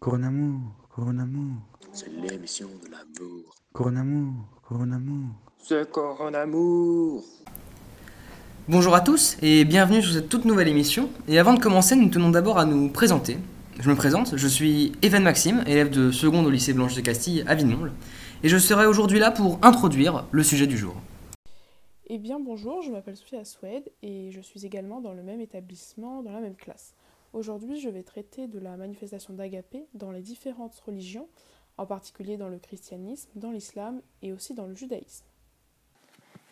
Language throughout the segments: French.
Coronamour, coronamour, C'est l'émission de l'amour. coronamour, coronamour. C'est Coronamour. Bonjour à tous et bienvenue sur cette toute nouvelle émission. Et avant de commencer, nous tenons d'abord à nous présenter. Je me présente, je suis Evan Maxime, élève de seconde au lycée Blanche de Castille à Villemomble, et je serai aujourd'hui là pour introduire le sujet du jour. Eh bien bonjour, je m'appelle Sophie Assoued et je suis également dans le même établissement, dans la même classe. Aujourd'hui, je vais traiter de la manifestation d'Agapé dans les différentes religions, en particulier dans le christianisme, dans l'islam et aussi dans le judaïsme.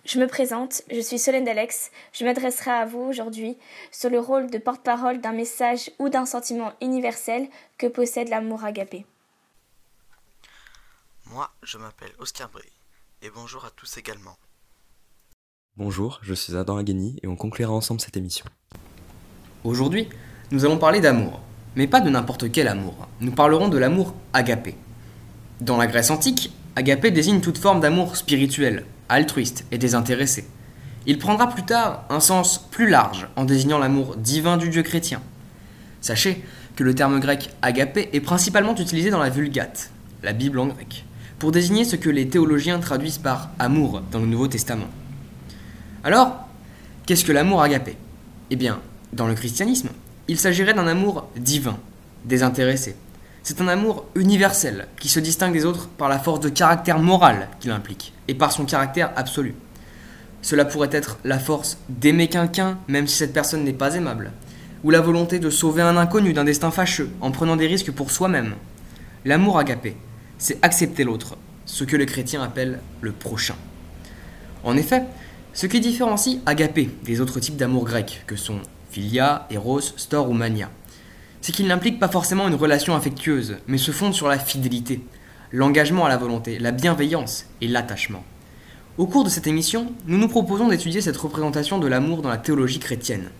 Je me présente, je suis Solène Alex. Je m'adresserai à vous aujourd'hui sur le rôle de porte-parole d'un message ou d'un sentiment universel que possède l'amour agapé. Moi, je m'appelle Oscar Bray, et bonjour à tous également. Bonjour, je suis Adam Agueni et on conclura ensemble cette émission. Aujourd'hui, nous allons parler d'amour, mais pas de n'importe quel amour. Nous parlerons de l'amour agapé. Dans la Grèce antique, agapé désigne toute forme d'amour spirituel, altruiste et désintéressé. Il prendra plus tard un sens plus large en désignant l'amour divin du Dieu chrétien. Sachez que le terme grec agapé est principalement utilisé dans la Vulgate, la Bible en grec, pour désigner ce que les théologiens traduisent par amour dans le Nouveau Testament. Alors, qu'est-ce que l'amour agapé? Eh bien, dans le christianisme, il s'agirait d'un amour divin, désintéressé. C'est un amour universel qui se distingue des autres par la force de caractère moral qu'il implique et par son caractère absolu. Cela pourrait être la force d'aimer quelqu'un même si cette personne n'est pas aimable, ou la volonté de sauver un inconnu d'un destin fâcheux en prenant des risques pour soi-même. L'amour agapé, c'est accepter l'autre, ce que les chrétiens appellent le prochain. En effet, ce qui différencie agapé des autres types d'amour grec, que sont philia, eros, stor ou mania, c'est qu'il n'implique pas forcément une relation affectueuse, mais se fonde sur la fidélité, l'engagement à la volonté, la bienveillance et l'attachement. Au cours de cette émission, nous nous proposons d'étudier cette représentation de l'amour dans la théologie chrétienne,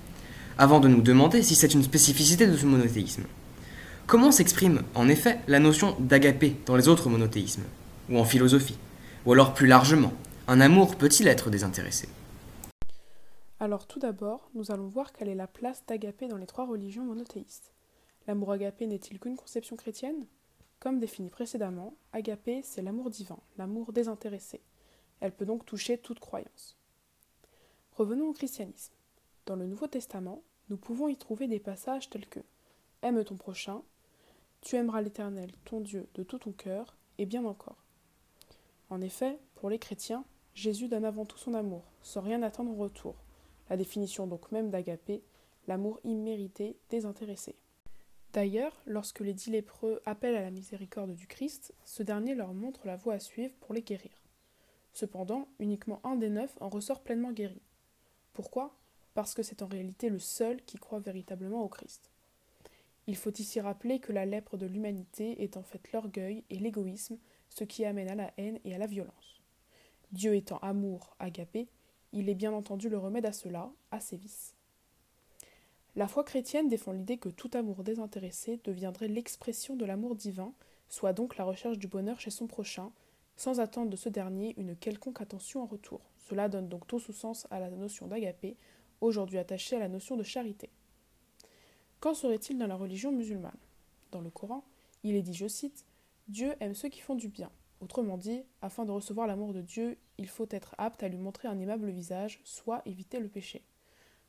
avant de nous demander si c'est une spécificité de ce monothéisme. Comment s'exprime en effet la notion d'agapé dans les autres monothéismes, ou en philosophie, ou alors plus largement, un amour peut-il être désintéressé? Alors tout d'abord, nous allons voir quelle est la place d'Agapé dans les trois religions monothéistes. L'amour agapé n'est-il qu'une conception chrétienne? Comme défini précédemment, agapé c'est l'amour divin, l'amour désintéressé. Elle peut donc toucher toute croyance. Revenons au christianisme. Dans le Nouveau Testament, nous pouvons y trouver des passages tels que Aime ton prochain, tu aimeras l'Éternel, ton Dieu, de tout ton cœur, et bien encore. En effet, pour les chrétiens, Jésus donne avant tout son amour, sans rien attendre en retour. La définition donc même d'agapé, l'amour immérité, désintéressé. D'ailleurs, lorsque les dix lépreux appellent à la miséricorde du Christ, ce dernier leur montre la voie à suivre pour les guérir. Cependant, uniquement un des neuf en ressort pleinement guéri. Pourquoi? Parce que c'est en réalité le seul qui croit véritablement au Christ. Il faut ici rappeler que la lèpre de l'humanité est en fait l'orgueil et l'égoïsme, ce qui amène à la haine et à la violence. Dieu étant amour, agapé, il est bien entendu le remède à cela, à ces vices. La foi chrétienne défend l'idée que tout amour désintéressé deviendrait l'expression de l'amour divin, soit donc la recherche du bonheur chez son prochain, sans attendre de ce dernier une quelconque attention en retour. Cela donne donc tout sous-sens à la notion d'agapé, aujourd'hui attachée à la notion de charité. Qu'en serait-il dans la religion musulmane? Dans le Coran, il est dit, je cite, Dieu aime ceux qui font du bien. Autrement dit, afin de recevoir l'amour de Dieu, il faut être apte à lui montrer un aimable visage, soit éviter le péché.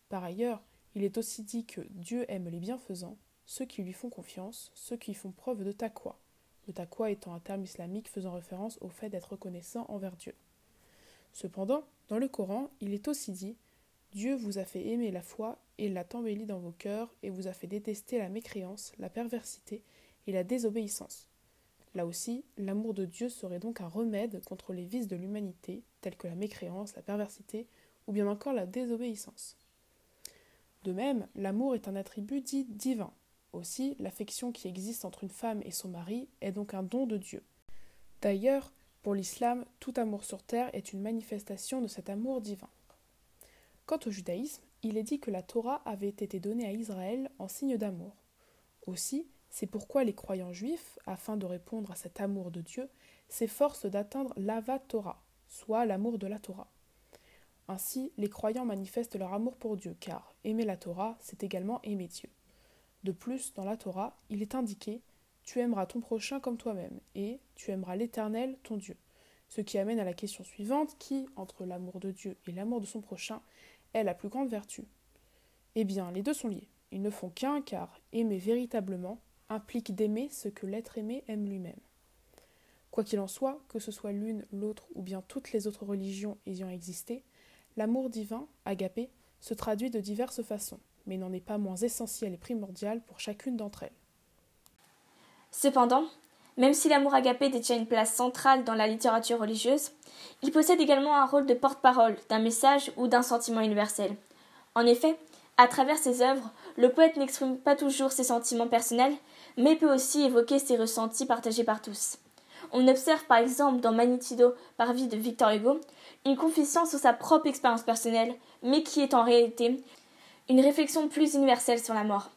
Par ailleurs, il est aussi dit que Dieu aime les bienfaisants, ceux qui lui font confiance, ceux qui font preuve de taqwa, le taqwa étant un terme islamique faisant référence au fait d'être reconnaissant envers Dieu. Cependant, dans le Coran, il est aussi dit Dieu vous a fait aimer la foi et l'a embellie dans vos cœurs et vous a fait détester la mécréance, la perversité et la désobéissance. Là aussi, l'amour de Dieu serait donc un remède contre les vices de l'humanité, tels que la mécréance, la perversité ou bien encore la désobéissance. De même, l'amour est un attribut dit divin. Aussi, l'affection qui existe entre une femme et son mari est donc un don de Dieu. D'ailleurs, pour l'islam, tout amour sur terre est une manifestation de cet amour divin. Quant au judaïsme, il est dit que la Torah avait été donnée à Israël en signe d'amour. Aussi, c'est pourquoi les croyants juifs, afin de répondre à cet amour de Dieu, s'efforcent d'atteindre l'ava Torah, soit l'amour de la Torah. Ainsi, les croyants manifestent leur amour pour Dieu, car aimer la Torah, c'est également aimer Dieu. De plus, dans la Torah, il est indiqué tu aimeras ton prochain comme toi-même, et tu aimeras l'Éternel, ton Dieu. Ce qui amène à la question suivante, qui, entre l'amour de Dieu et l'amour de son prochain, est la plus grande vertu? Eh bien, les deux sont liés. Ils ne font qu'un, car aimer véritablement implique d'aimer ce que l'être aimé aime lui-même. Quoi qu'il en soit, que ce soit l'une, l'autre ou bien toutes les autres religions ayant existé, l'amour divin, agapé, se traduit de diverses façons, mais n'en est pas moins essentiel et primordial pour chacune d'entre elles. Cependant, même si l'amour agapé détient une place centrale dans la littérature religieuse, il possède également un rôle de porte-parole d'un message ou d'un sentiment universel. En effet, à travers ses œuvres, le poète n'exprime pas toujours ses sentiments personnels, mais peut aussi évoquer ses ressentis partagés par tous. On observe par exemple dans Magnitido par vie de Victor Hugo une confession sur sa propre expérience personnelle, mais qui est en réalité une réflexion plus universelle sur la mort.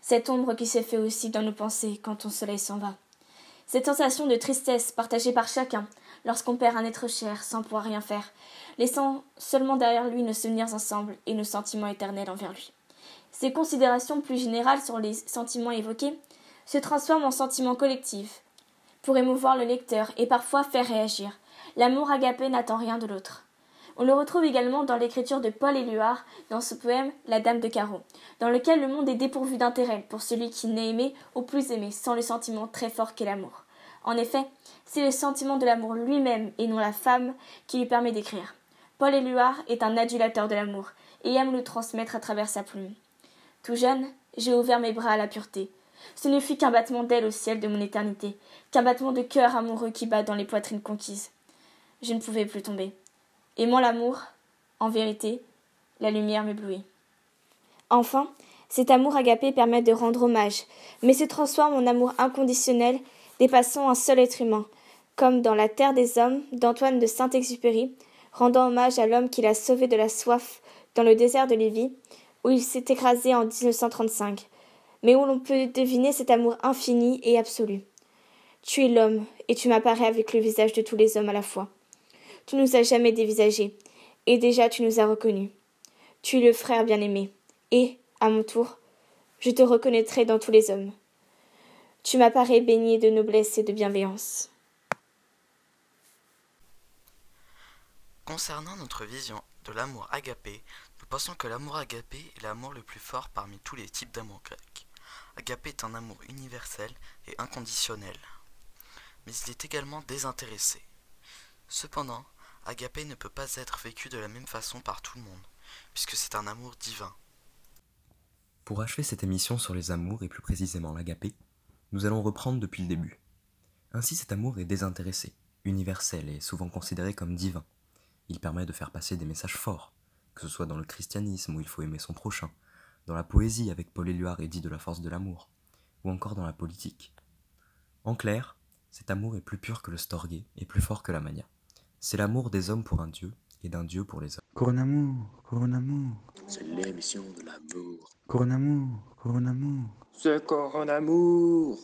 Cette ombre qui se fait aussi dans nos pensées quand ton soleil s'en va. Cette sensation de tristesse partagée par chacun lorsqu'on perd un être cher sans pouvoir rien faire, laissant seulement derrière lui nos souvenirs ensemble et nos sentiments éternels envers lui. Ces considérations plus générales sur les sentiments évoqués se transforment en sentiments collectifs pour émouvoir le lecteur et parfois faire réagir. L'amour agapé n'attend rien de l'autre. On le retrouve également dans l'écriture de Paul Éluard dans ce poème La Dame de Carreau, dans lequel le monde est dépourvu d'intérêt pour celui qui n'est aimé ou plus aimé sans le sentiment très fort qu'est l'amour. En effet, c'est le sentiment de l'amour lui-même et non la femme qui lui permet d'écrire. Paul Éluard est un adulateur de l'amour et aime le transmettre à travers sa plume. Tout jeune, j'ai ouvert mes bras à la pureté. Ce ne fut qu'un battement d'aile au ciel de mon éternité, qu'un battement de cœur amoureux qui bat dans les poitrines conquises. Je ne pouvais plus tomber. Aimant l'amour, en vérité, la lumière m'éblouit. Enfin, cet amour agapé permet de rendre hommage, mais se transforme en amour inconditionnel, dépassant un seul être humain, comme dans La Terre des Hommes d'Antoine de Saint-Exupéry, rendant hommage à l'homme qui l'a sauvé de la soif dans le désert de Lévis, où il s'est écrasé en 1935, mais où l'on peut deviner cet amour infini et absolu. Tu es l'homme, et tu m'apparais avec le visage de tous les hommes à la fois. Tu nous as jamais dévisagés, et déjà tu nous as reconnus. Tu es le frère bien-aimé, et, à mon tour, je te reconnaîtrai dans tous les hommes. Tu m'apparais baigné de noblesse et de bienveillance. Concernant notre vision de l'amour agapé, nous pensons que l'amour agapé est l'amour le plus fort parmi tous les types d'amour grec. Agapé est un amour universel et inconditionnel, mais il est également désintéressé. Cependant, agapé ne peut pas être vécu de la même façon par tout le monde, puisque c'est un amour divin. Pour achever cette émission sur les amours et plus précisément l'agapé, nous allons reprendre depuis le début. Ainsi cet amour est désintéressé, universel et souvent considéré comme divin. Il permet de faire passer des messages forts, que ce soit dans le christianisme où il faut aimer son prochain, dans la poésie avec Paul Éluard et dit de la force de l'amour, ou encore dans la politique. En clair, cet amour est plus pur que le storgé et plus fort que la mania. C'est l'amour des hommes pour un dieu et d'un dieu pour les hommes. Coronamour, coronamour, C'est l'émission de l'amour. coronamour, coronamour. C'est Coronamour.